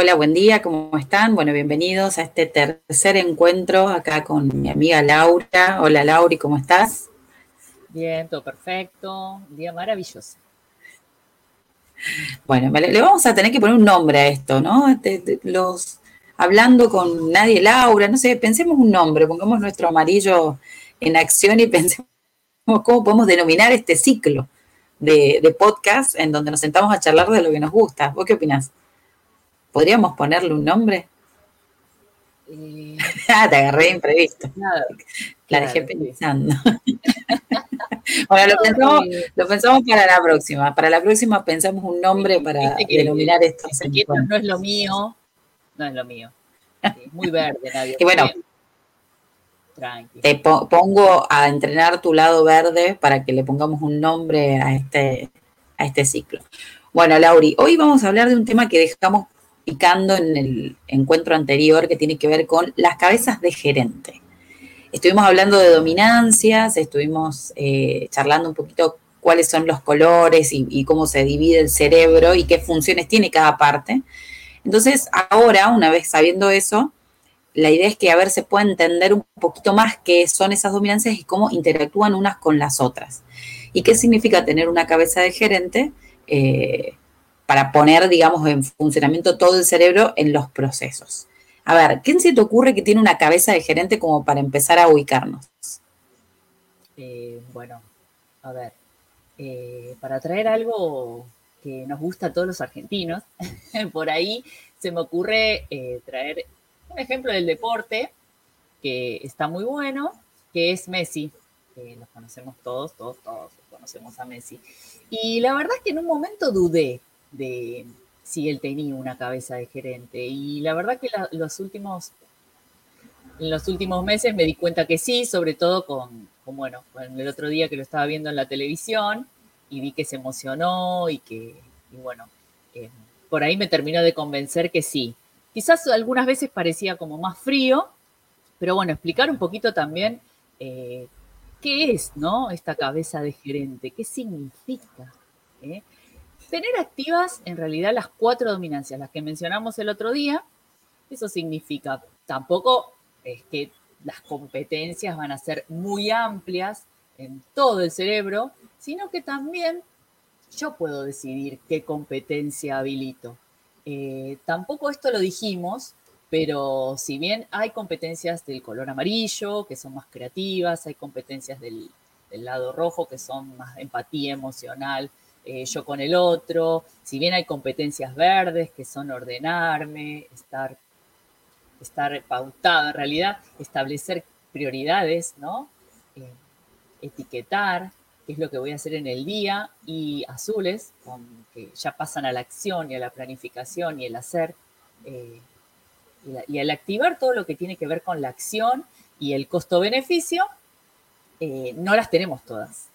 hola, buen día, ¿cómo están? Bueno, bienvenidos a este tercer encuentro acá con mi amiga Laura. Hola Lauri, ¿cómo estás? Bien, todo perfecto, un día maravilloso. Bueno, le vamos a tener que poner un nombre a esto, ¿no? los hablando con nadie Laura, no sé, pensemos un nombre, pongamos nuestro amarillo en acción y pensemos cómo podemos denominar este ciclo de, podcast en donde nos sentamos a charlar de lo que nos gusta. ¿Vos qué opinás? ¿Podríamos ponerle un nombre? Eh, ah, te agarré imprevisto. la dejé pensando. bueno, lo pensamos, para la próxima. Para la próxima pensamos un nombre para denominar esto. No es lo mío. No es lo mío. muy verde, nadie. y bueno, te pongo a entrenar tu lado verde para que le pongamos un nombre a este, a este ciclo. Bueno, Lauri, hoy vamos a hablar de un tema que dejamos picando en el encuentro anterior que tiene que ver con las cabezas de gerente. Estuvimos hablando de dominancias, estuvimos eh, charlando un poquito cuáles son los colores y, cómo se divide el cerebro y qué funciones tiene cada parte. Entonces, ahora, una vez sabiendo eso, la idea es que a ver se pueda entender un poquito más qué son esas dominancias y cómo interactúan unas con las otras. Y qué significa tener una cabeza de gerente eh, para poner, digamos, en funcionamiento todo el cerebro en los procesos. A ver, ¿quién se te ocurre que tiene una cabeza de gerente como para empezar a ubicarnos? Eh, bueno, a ver, eh, para traer algo que nos gusta a todos los argentinos, por ahí se me ocurre traer un ejemplo del deporte que está muy bueno, que es Messi, que lo conocemos todos, todos, todos conocemos a Messi. Y la verdad es que en un momento dudé de si él tenía una cabeza de gerente. Y la verdad que los últimos, en los últimos meses me di cuenta que sí, sobre todo con, bueno, el otro día que lo estaba viendo en la televisión y vi que se emocionó y que, bueno, eh, por ahí me terminó de convencer que sí, Quizás algunas veces parecía como más frío, pero bueno, explicar un poquito también eh, qué es, ¿no? Esta cabeza de gerente, qué significa. ¿Eh? Tener activas en realidad las cuatro dominancias, las que mencionamos el otro día, eso significa, tampoco es que las competencias van a ser muy amplias en todo el cerebro, sino que también yo puedo decidir qué competencia habilito. Eh, tampoco esto lo dijimos, pero si bien hay competencias del color amarillo, que son más creativas, hay competencias del, lado rojo, que son más empatía emocional, eh, yo con el otro, si bien hay competencias verdes, que son ordenarme, estar, estar pautado, en realidad, establecer prioridades, ¿no? Eh, etiquetar, qué es lo que voy a hacer en el día, y azules, que ya pasan a la acción y a la planificación y el hacer, eh, y, al activar todo lo que tiene que ver con la acción y el costo-beneficio, no las tenemos todas.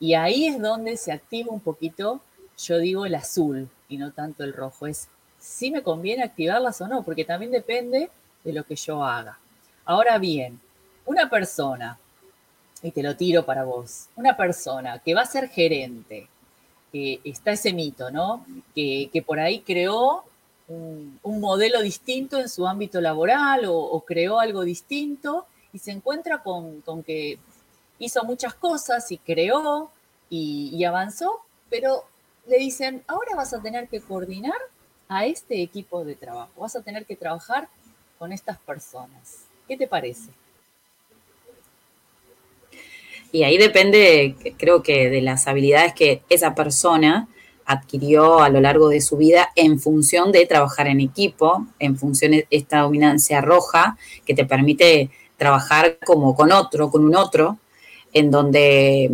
Y ahí es donde se activa un poquito, yo digo, el azul y no tanto el rojo. Es si me conviene activarlas o no, porque también depende de lo que yo haga. Ahora bien, una persona y te lo tiro para vos, una persona que va a ser gerente, que está ese mito, ¿no? Que, por ahí creó un, modelo distinto en su ámbito laboral o, creó algo distinto y se encuentra con, que hizo muchas cosas y creó y, avanzó, pero le dicen, ahora vas a tener que coordinar a este equipo de trabajo, vas a tener que trabajar con estas personas. ¿Qué te parece? Y ahí depende, creo que, de las habilidades que esa persona adquirió a lo largo de su vida en función de trabajar en equipo, en función de esta dominancia roja que te permite trabajar como con otro, con un otro, en donde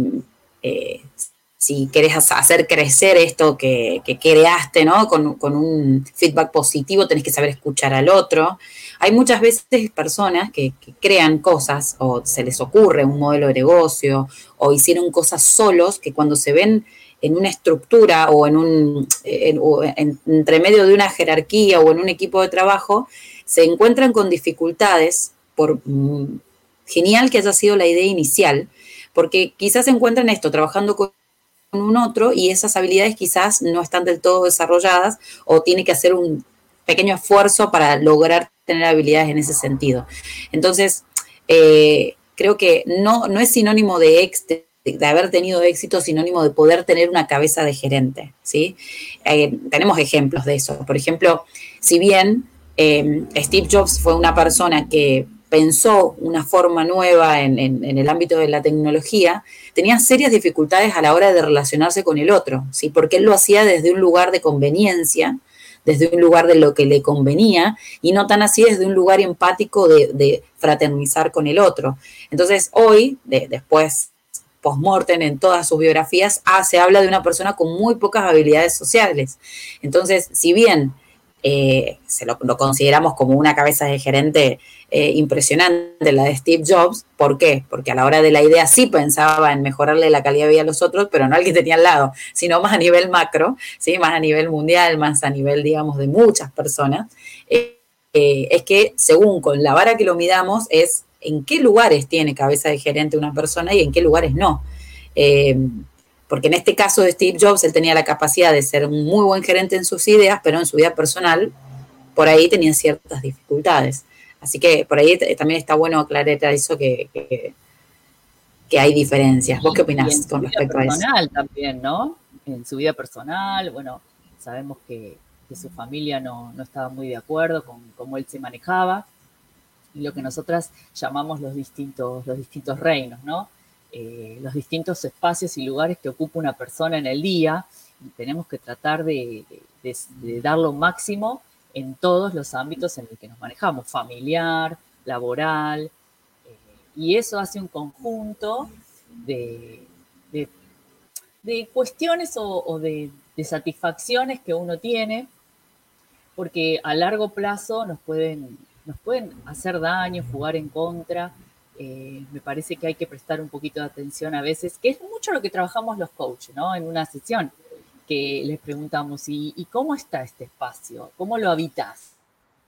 eh, si querés hacer crecer esto que, creaste, ¿no? Con, un feedback positivo, tenés que saber escuchar al otro. Hay muchas veces personas que, crean cosas o se les ocurre un modelo de negocio o hicieron cosas solos que cuando se ven en una estructura o en un entre medio de una jerarquía o en un equipo de trabajo, se encuentran con dificultades por mm, genial que haya sido la idea inicial, porque quizás se encuentran esto, trabajando con un otro y esas habilidades quizás no están del todo desarrolladas o tiene que hacer un, pequeño esfuerzo para lograr tener habilidades en ese sentido. Entonces, eh, creo que no, no es sinónimo de, haber tenido éxito, sinónimo de poder tener una cabeza de gerente, ¿sí? Eh, tenemos ejemplos de eso. Por ejemplo, si bien eh, Steve Jobs fue una persona que pensó una forma nueva en, el ámbito de la tecnología, tenía serias dificultades a la hora de relacionarse con el otro, ¿sí? porque él lo hacía desde un lugar de conveniencia, desde un lugar de lo que le convenía y no tan así desde un lugar empático de, fraternizar con el otro. Entonces, hoy, después post-mortem en todas sus biografías, ah, se habla de una persona con muy pocas habilidades sociales. Entonces, si bien eh, se lo, consideramos como una cabeza de gerente eh, impresionante, la de Steve Jobs. ¿Por qué? Porque a la hora de la idea sí pensaba en mejorarle la calidad de vida a los otros, pero no al que tenía al lado, sino más a nivel macro, ¿sí? más a nivel mundial, más a nivel, digamos, de muchas personas. Eh, es que según con la vara que lo midamos es en qué lugares tiene cabeza de gerente una persona y en qué lugares no porque en este caso de Steve Jobs, él tenía la capacidad de ser un muy buen gerente en sus ideas, pero en su vida personal, por ahí tenía ciertas dificultades. Así que por ahí también está bueno aclarar eso que, que, hay diferencias. ¿Vos qué opinás con respecto a eso? personal también, ¿no? En su vida personal, bueno, sabemos que, su familia no, no, estaba muy de acuerdo con cómo él se manejaba y lo que nosotras llamamos los distintos, los distintos reinos, ¿no? Eh, los distintos espacios y lugares que ocupa una persona en el día. Tenemos que tratar de, dar lo máximo en todos los ámbitos en los que nos manejamos, familiar, laboral, eh, y eso hace un conjunto de, de cuestiones o, de, satisfacciones que uno tiene, porque a largo plazo nos pueden, nos pueden hacer daño, jugar en contra, eh, me parece que hay que prestar un poquito de atención a veces, que es mucho lo que trabajamos los coaches, ¿no? En una sesión, que les preguntamos, ¿y, cómo está este espacio? ¿Cómo lo habitas?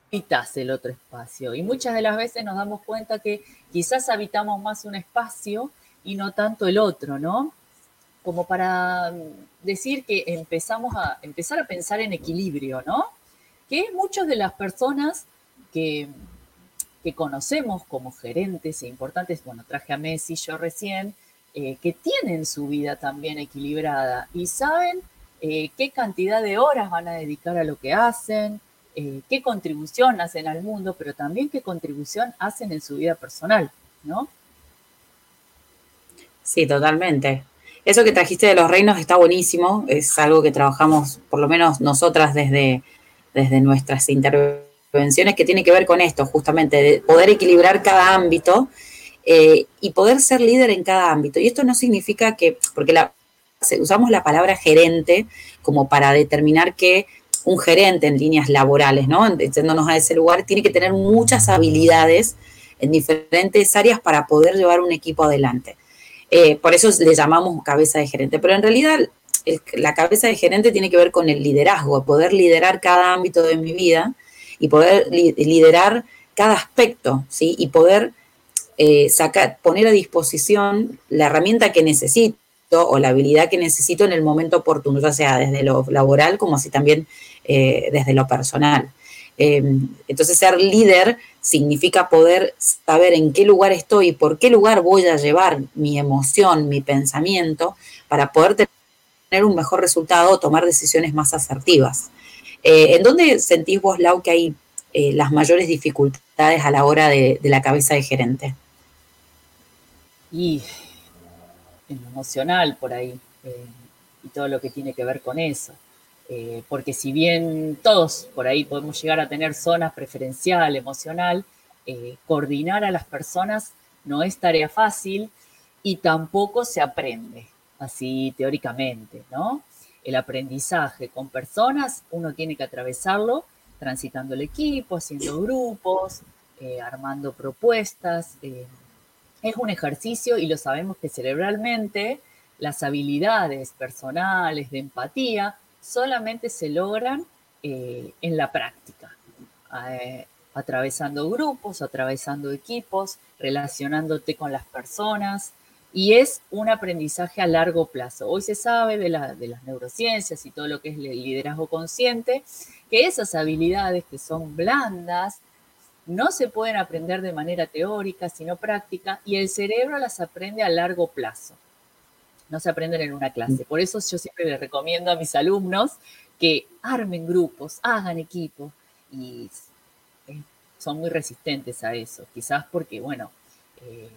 Habitas el otro espacio. Y muchas de las veces nos damos cuenta que quizás habitamos más un espacio y no tanto el otro, ¿no? Como para decir que empezamos a empezar a pensar en equilibrio, ¿no? Que muchas de las personas que que conocemos como gerentes e importantes, bueno, traje a Messi yo recién, eh, que tienen su vida también equilibrada y saben eh, qué cantidad de horas van a dedicar a lo que hacen, eh, qué contribución hacen al mundo, pero también qué contribución hacen en su vida personal, ¿no? Sí, totalmente. Eso que trajiste de los reinos está buenísimo, es algo que trabajamos, por lo menos nosotras desde, desde nuestras intervenciones que tiene que ver con esto, justamente, de poder equilibrar cada ámbito eh, y poder ser líder en cada ámbito. Y esto no significa que, porque la, usamos la palabra gerente como para determinar que un gerente en líneas laborales, ¿no? Yéndonos a ese lugar, tiene que tener muchas habilidades en diferentes áreas para poder llevar un equipo adelante. Eh, por eso le llamamos cabeza de gerente. Pero en realidad la cabeza de gerente tiene que ver con el liderazgo, poder liderar cada ámbito de mi vida y poder liderar cada aspecto, ¿sí? Y poder eh, sacar, poner a disposición la herramienta que necesito o la habilidad que necesito en el momento oportuno, ya sea desde lo laboral como así también eh, desde lo personal. Em, entonces, ser líder significa poder saber en qué lugar estoy y por qué lugar voy a llevar mi emoción, mi pensamiento, para poder tener un mejor resultado o tomar decisiones más asertivas. Eh, ¿En dónde sentís vos, Lau, que hay eh, las mayores dificultades a la hora de, la cabeza de gerente? Y en lo emocional por ahí, eh, y todo lo que tiene que ver con eso. porque si bien todos por ahí podemos llegar a tener zonas preferencial, emocional, coordinar a las personas no es tarea fácil y tampoco se aprende así teóricamente, ¿no? El aprendizaje con personas, uno tiene que atravesarlo transitando el equipo, haciendo grupos, eh, armando propuestas. Eh, es un ejercicio y lo sabemos que cerebralmente las habilidades personales de empatía solamente se logran eh, en la práctica, atravesando grupos, atravesando equipos, relacionándote con las personas y es un aprendizaje a largo plazo. Hoy se sabe de, de las neurociencias y todo lo que es el liderazgo consciente, que esas habilidades que son blandas no se pueden aprender de manera teórica, sino práctica, y el cerebro las aprende a largo plazo. No se aprenden en una clase. Por eso yo siempre les recomiendo a mis alumnos que armen grupos, hagan equipos, y eh, son muy resistentes a eso. Quizás porque, bueno, eh,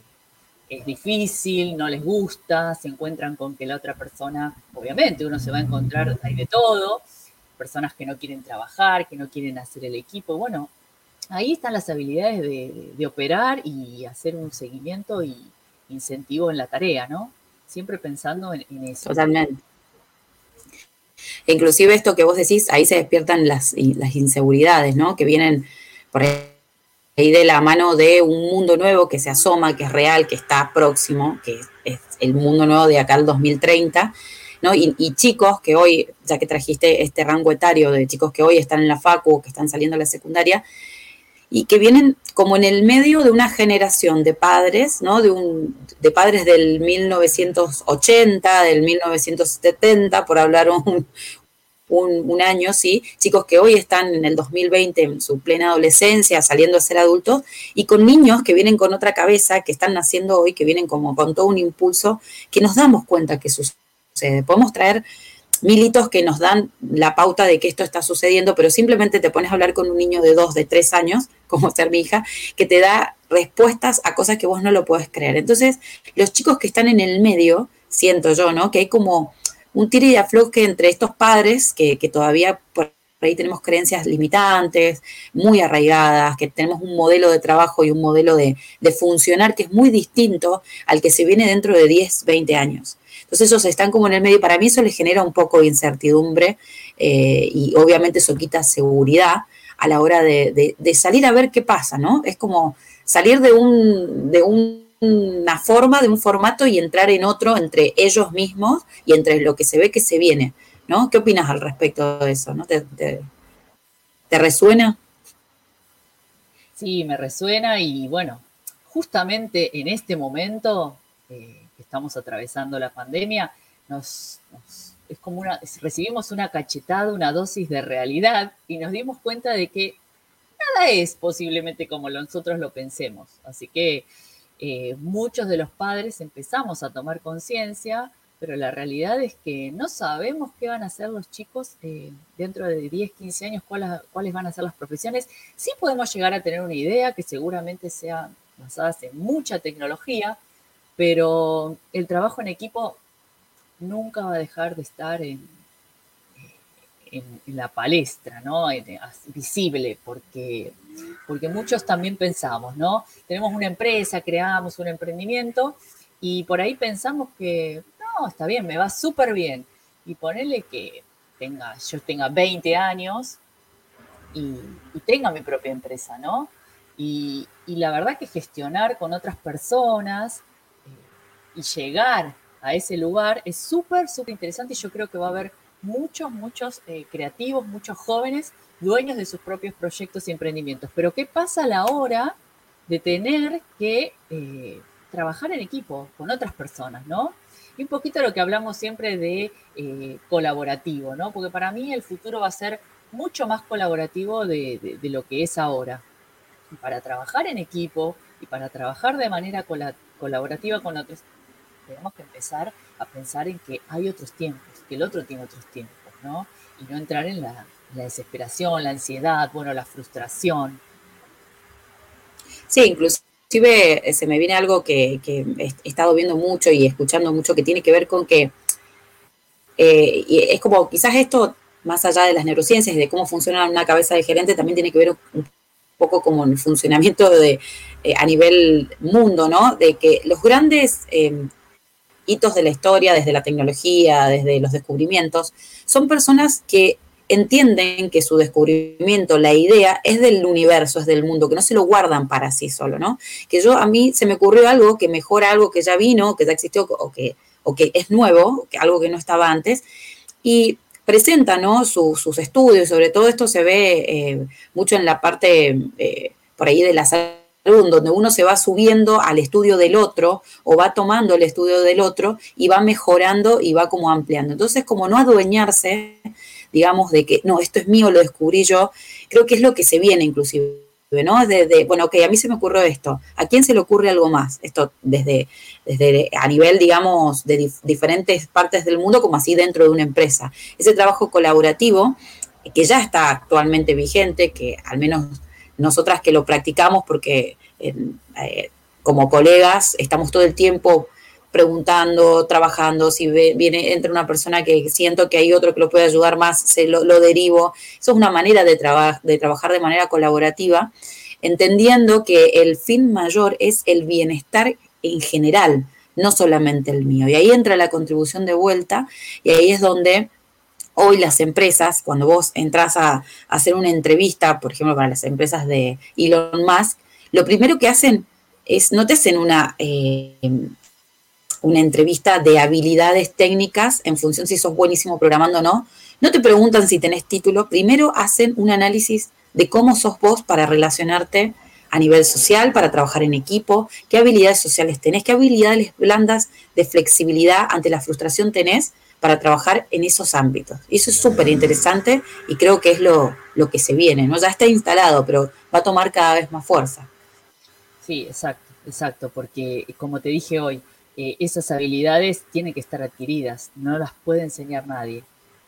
es difícil, no les gusta, se encuentran con que la otra persona, obviamente uno se va a encontrar, hay de todo, personas que no quieren trabajar, que no quieren hacer el equipo. Bueno, ahí están las habilidades de, operar y hacer un seguimiento y incentivo en la tarea, ¿no? Siempre pensando en, eso. Totalmente. inclusive esto que vos decís, ahí se despiertan las, las inseguridades, ¿no? Que vienen por ahí de la mano de un mundo nuevo que se asoma, que es real, que está próximo, que es el mundo nuevo de acá al 2030, ¿no? Y, chicos que hoy, ya que trajiste este rango etario de chicos que hoy están en la facu, que están saliendo a la secundaria, y que vienen como en el medio de una generación de padres, ¿no? De, un, de padres del 1980, del 1970, por hablar un, un, año, ¿sí? Chicos que hoy están en el 2020 en su plena adolescencia, saliendo a ser adultos, y con niños que vienen con otra cabeza, que están naciendo hoy, que vienen como con todo un impulso, que nos damos cuenta que sucede. Podemos traer militos que nos dan la pauta de que esto está sucediendo, pero simplemente te pones a hablar con un niño de dos, de tres años, como ser mi hija, que te da respuestas a cosas que vos no lo puedes creer. Entonces, los chicos que están en el medio, siento yo, ¿no? Que hay como un tiro y afloje entre estos padres que, todavía por ahí tenemos creencias limitantes, muy arraigadas, que tenemos un modelo de trabajo y un modelo de, funcionar que es muy distinto al que se viene dentro de 10, 20 años. Entonces ellos están como en el medio, para mí eso les genera un poco de incertidumbre eh, y obviamente eso quita seguridad a la hora de, de, salir a ver qué pasa, ¿no? Es como salir de un, de un una forma, de un formato y entrar en otro entre ellos mismos y entre lo que se ve que se viene, ¿no? ¿Qué opinas al respecto de eso? ¿Te, resuena? Sí, me resuena y bueno, justamente en este momento eh, que estamos atravesando la pandemia, nos, es como una, recibimos una cachetada, una dosis de realidad y nos dimos cuenta de que nada es posiblemente como nosotros lo pensemos. Así que eh, muchos de los padres empezamos a tomar conciencia, pero la realidad es que no sabemos qué van a hacer los chicos eh, dentro de 10, 15 años, cuáles, cuáles van a ser las profesiones. Sí podemos llegar a tener una idea que seguramente sea basada en mucha tecnología, pero el trabajo en equipo nunca va a dejar de estar en, en, la palestra, ¿no? visible, porque, porque muchos también pensamos, ¿no? Tenemos una empresa, creamos un emprendimiento y por ahí pensamos que, no, está bien, me va súper bien. Y ponerle que tenga, yo tenga 20 años y, tenga mi propia empresa, ¿no? Y, la verdad que gestionar con otras personas eh, y llegar a ese lugar es súper, súper interesante y yo creo que va a haber muchos, muchos eh, creativos, muchos jóvenes dueños de sus propios proyectos y emprendimientos. Pero ¿qué pasa a la hora de tener que eh, trabajar en equipo con otras personas, ¿no? Y un poquito lo que hablamos siempre de eh, colaborativo, ¿no? Porque para mí el futuro va a ser mucho más colaborativo de, lo que es ahora. para trabajar en equipo y para trabajar de manera colaborativa con otros, tenemos que empezar a pensar en que hay otros tiempos que el otro tiene otros tiempos, ¿no? Y no entrar en la, desesperación, la ansiedad, bueno, la frustración. Sí, inclusive eh, se me viene algo que, he estado viendo mucho y escuchando mucho que tiene que ver con que eh, y es como quizás esto, más allá de las neurociencias y de cómo funciona una cabeza de gerente, también tiene que ver un poco como el funcionamiento de, eh, a nivel mundo, ¿no? De que los grandes de la historia, desde la tecnología, desde los descubrimientos, son personas que entienden que su descubrimiento, la idea, es del universo, es del mundo, que no se lo guardan para sí solo, ¿no? Que yo, a mí se me ocurrió algo que mejora algo que ya vino, que ya existió o que, o que es nuevo, que algo que no estaba antes, y presenta, ¿no? sus estudios, sobre todo esto se ve eh, mucho en la parte, eh, por ahí de las donde uno se va subiendo al estudio del otro o va tomando el estudio del otro y va mejorando y va como ampliando. Entonces, como no adueñarse, digamos, de que no, esto es mío, lo descubrí yo, creo que es lo que se viene inclusive. ¿no? De, bueno, ok, a mí se me ocurrió esto, ¿a quién se le ocurre algo más? Esto desde, desde a nivel, digamos, de diferentes partes del mundo, como así dentro de una empresa. Ese trabajo colaborativo, que ya está actualmente vigente, que al menos nosotras que lo practicamos porque eh, como colegas estamos todo el tiempo preguntando, trabajando, si viene, entra una persona que siento que hay otro que lo puede ayudar más, se lo, derivo. Eso es una manera de, de trabajar de manera colaborativa, entendiendo que el fin mayor es el bienestar en general, no solamente el mío. Y ahí entra la contribución de vuelta y ahí es donde hoy las empresas, cuando vos entras a, hacer una entrevista, por ejemplo, para las empresas de Elon Musk, lo primero que hacen es, no te hacen una, eh, una entrevista de habilidades técnicas en función si sos buenísimo programando o no, no te preguntan si tenés título, primero hacen un análisis de cómo sos vos para relacionarte a nivel social, para trabajar en equipo, qué habilidades sociales tenés, qué habilidades blandas de flexibilidad ante la frustración tenés para trabajar en esos ámbitos. Y eso es súper interesante y creo que es lo, lo, que se viene, ¿no? Ya está instalado, pero va a tomar cada vez más fuerza. Sí, exacto, exacto, porque como te dije hoy, eh, esas habilidades tienen que estar adquiridas, no las puede enseñar nadie.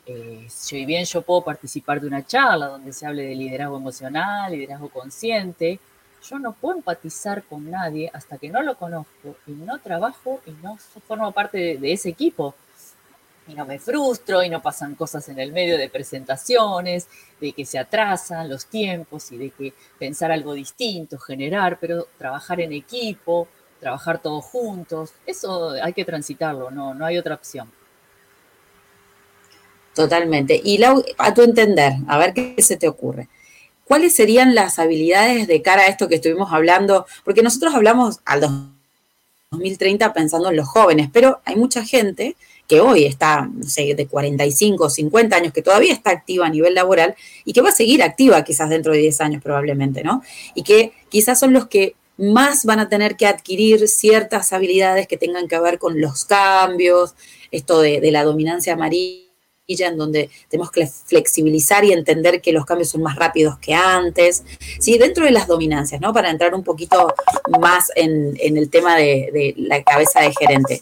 Eh, si bien yo puedo participar de una charla donde se hable de liderazgo emocional, liderazgo consciente, yo no puedo empatizar con nadie hasta que no lo conozco y no trabajo y no formo parte de ese equipo y no me frustro y no pasan cosas en el medio de presentaciones, de que se atrasan los tiempos y de que pensar algo distinto, generar, pero trabajar en equipo, trabajar todos juntos, eso hay que transitarlo, no, no hay otra opción. Totalmente. Y a tu entender, a ver qué se te ocurre. ¿Cuáles serían las habilidades de cara a esto que estuvimos hablando? Porque nosotros hablamos al 2030 pensando en los jóvenes, pero hay mucha gente que hoy está, no sé, de 45 o 50 años, que todavía está activa a nivel laboral y que va a seguir activa quizás dentro de 10 años probablemente, ¿no? Y que quizás son los que más van a tener que adquirir ciertas habilidades que tengan que ver con los cambios, esto de, la dominancia amarilla, en donde tenemos que flexibilizar y entender que los cambios son más rápidos que antes. Sí, dentro de las dominancias, ¿no? Para entrar un poquito más en, el tema de la cabeza de gerente.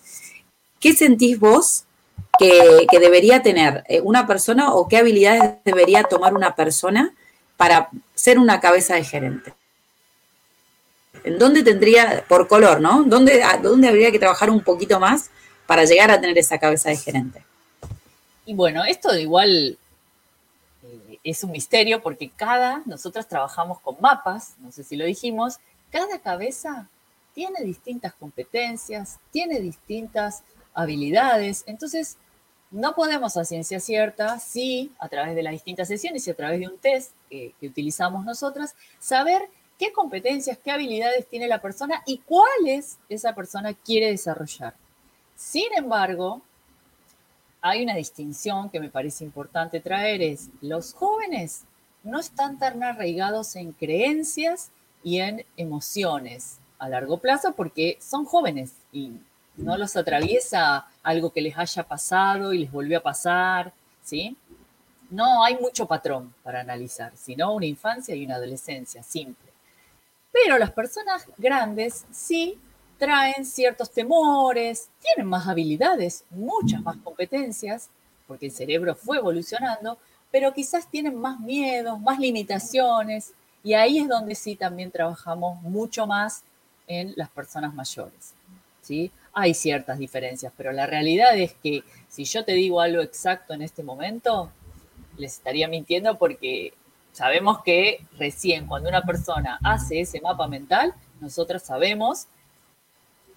¿Qué sentís vos que, debería tener eh, una persona o qué habilidades debería tomar una persona para ser una cabeza de gerente? ¿En dónde tendría, por color, ¿no? ¿Dónde, ¿Dónde habría que trabajar un poquito más para llegar a tener esa cabeza de gerente? Y bueno, esto igual eh, es un misterio porque cada, nosotros trabajamos con mapas, no sé si lo dijimos, cada cabeza tiene distintas competencias, tiene distintas habilidades. Entonces, no podemos a ciencia cierta, sí, a través de las distintas sesiones y a través de un test que, utilizamos nosotras, saber qué competencias, qué habilidades tiene la persona y cuáles esa persona quiere desarrollar. Sin embargo, hay una distinción que me parece importante traer, es los jóvenes no están tan arraigados en creencias y en emociones a largo plazo porque son jóvenes y no los atraviesa algo que les haya pasado y les volvió a pasar, ¿sí? No hay mucho patrón para analizar, sino una infancia y una adolescencia, simple. Pero las personas grandes sí traen ciertos temores, tienen más habilidades, muchas más competencias, porque el cerebro fue evolucionando, pero quizás tienen más miedos, más limitaciones, y ahí es donde sí también trabajamos mucho más en las personas mayores. ¿sí? Hay ciertas diferencias, pero la realidad es que si yo te digo algo exacto en este momento, les estaría mintiendo porque sabemos que recién cuando una persona hace ese mapa mental, nosotros sabemos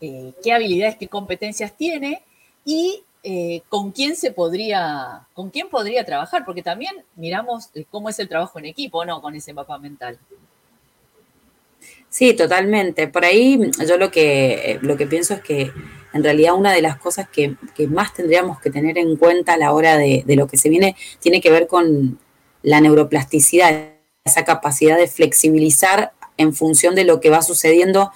eh, qué habilidades, qué competencias tiene y eh, con quién se podría, con quién podría trabajar, porque también miramos cómo es el trabajo en equipo, ¿no? Con ese mapa mental. Sí, totalmente. Por ahí yo lo que, lo que pienso es que en realidad una de las cosas que, más tendríamos que tener en cuenta a la hora de, lo que se viene tiene que ver con la neuroplasticidad, esa capacidad de flexibilizar en función de lo que va sucediendo,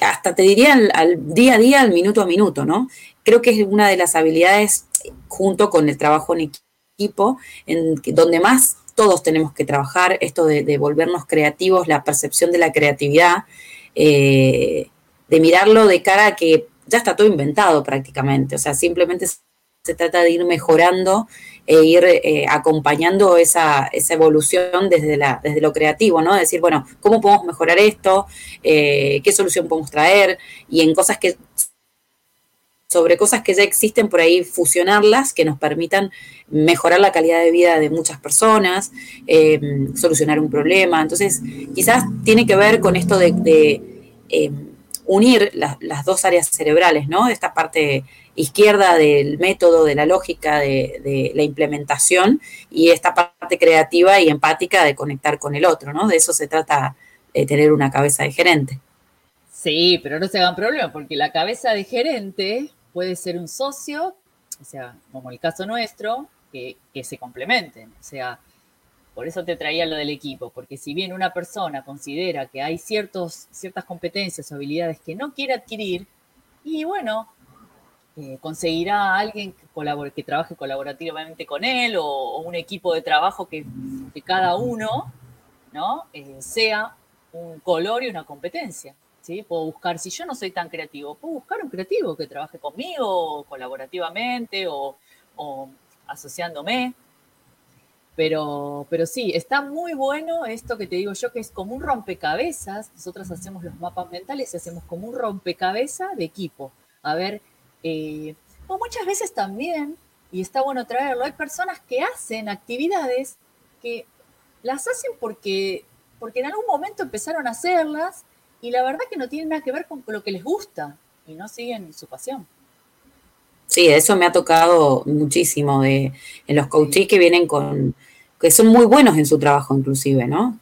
hasta te diría al, día a día, al minuto a minuto, ¿no? Creo que es una de las habilidades, junto con el trabajo en equipo, en donde más todos tenemos que trabajar, esto de, volvernos creativos, la percepción de la creatividad, eh, de mirarlo de cara a que ya está todo inventado prácticamente, o sea, simplemente se trata de ir mejorando e ir eh, acompañando esa, evolución desde, la, desde lo creativo, ¿no? Decir, bueno, ¿cómo podemos mejorar esto? Eh, ¿Qué solución podemos traer? Y en cosas que sobre cosas que ya existen por ahí, fusionarlas, que nos permitan mejorar la calidad de vida de muchas personas, eh, solucionar un problema. Entonces, quizás tiene que ver con esto de, unir las dos áreas cerebrales, ¿no? Esta parte izquierda del método, de la lógica, de, la implementación y esta parte creativa y empática de conectar con el otro, ¿no? De eso se trata de tener una cabeza de gerente. Sí, pero no se hagan problema porque la cabeza de gerente puede ser un socio, o sea, como el caso nuestro, que, se complementen. O sea, por eso te traía lo del equipo, porque si bien una persona considera que hay ciertos, ciertas competencias o habilidades que no quiere adquirir, y bueno, eh, conseguirá a alguien que, que trabaje colaborativamente con él o, un equipo de trabajo que, cada uno ¿no? Eh, sea un color y una competencia. ¿Sí? Puedo buscar, si yo no soy tan creativo, puedo buscar un creativo que trabaje conmigo colaborativamente o, asociándome. Pero, pero sí, está muy bueno esto que te digo yo, que es como un rompecabezas. Nosotros hacemos los mapas mentales y hacemos como un rompecabezas de equipo. A ver, eh, o muchas veces también, y está bueno traerlo, hay personas que hacen actividades que las hacen porque, porque en algún momento empezaron a hacerlas y la verdad que no tienen nada que ver con lo que les gusta y no siguen su pasión. Sí, eso me ha tocado muchísimo de, en los coaches que vienen con, que son muy buenos en su trabajo inclusive, ¿no?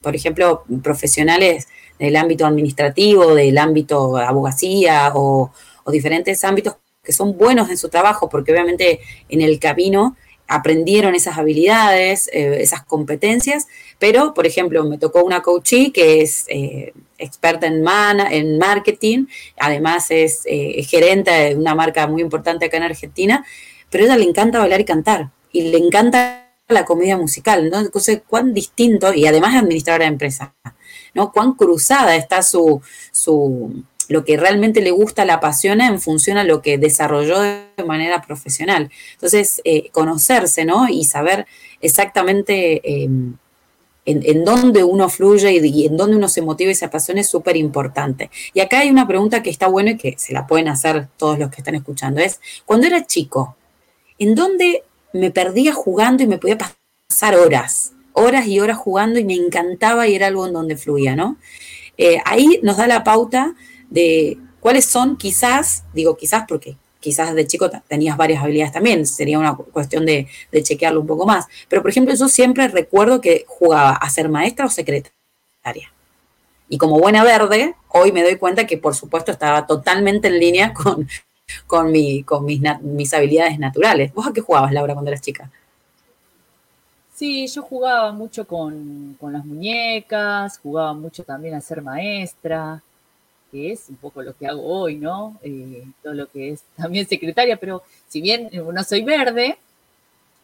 Por ejemplo, profesionales del ámbito administrativo, del ámbito abogacía o, diferentes ámbitos que son buenos en su trabajo porque obviamente en el camino aprendieron esas habilidades, eh, esas competencias, pero, por ejemplo, me tocó una coachee que es eh, experta en, en marketing, además es eh, gerente de una marca muy importante acá en Argentina, pero a ella le encanta bailar y cantar, y le encanta la comedia musical, ¿no? Entonces, cuán distinto, y además administradora de empresa, ¿no? Cuán cruzada está su, su, lo que realmente le gusta, la apasiona en función a lo que desarrolló de manera profesional. Entonces, eh, conocerse, ¿no? Y saber exactamente em, en, dónde uno fluye y, en dónde uno se motiva y se apasiona es súper importante. Y acá hay una pregunta que está buena y que se la pueden hacer todos los que están escuchando. Es, cuando era chico, ¿en dónde me perdía jugando y me podía pasar horas, horas y horas jugando y me encantaba y era algo en donde fluía, ¿no? Eh, ahí nos da la pauta de cuáles son quizás, digo quizás porque quizás de chico tenías varias habilidades también, sería una cuestión de, chequearlo un poco más. Pero, por ejemplo, yo siempre recuerdo que jugaba a ser maestra o secretaria. Y como buena verde, hoy me doy cuenta que, por supuesto, estaba totalmente en línea con, con, mi, con mis, mis habilidades naturales. ¿Vos a qué jugabas, Laura, cuando eras chica? Sí, yo jugaba mucho con, las muñecas, jugaba mucho también a ser maestra, que es un poco lo que hago hoy, ¿no? Eh, todo lo que es también secretaria, pero si bien no soy verde,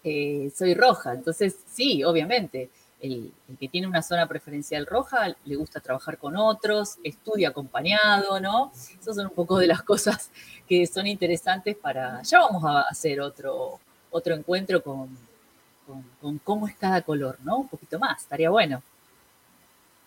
eh, soy roja, entonces sí, obviamente, el, que tiene una zona preferencial roja le gusta trabajar con otros, estudia acompañado, ¿no? Esas son un poco de las cosas que son interesantes para... Ya vamos a hacer otro, otro encuentro con, con, cómo es cada color, ¿no? Un poquito más, estaría bueno.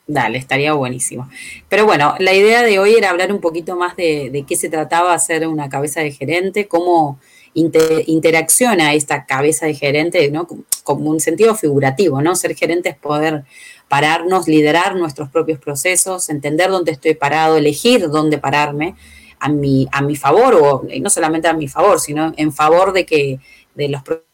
Dale, estaría buenísimo. Pero bueno, la idea de hoy era hablar un poquito más de, de qué se trataba hacer una cabeza de gerente, cómo interacciona esta cabeza de gerente, ¿no? Como un sentido figurativo, ¿no? Ser gerente es poder pararnos, liderar nuestros propios procesos, entender dónde estoy parado, elegir dónde pararme a mi, a mi favor, o no solamente a mi favor, sino en favor de que de los procesos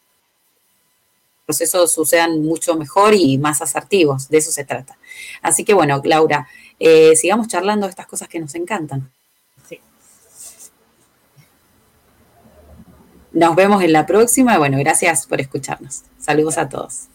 sucedan mucho mejor y más asertivos. De eso se trata. Así que bueno, Laura, eh, sigamos charlando de estas cosas que nos encantan. Nos vemos en la próxima. Bueno, gracias por escucharnos. Saludos a todos.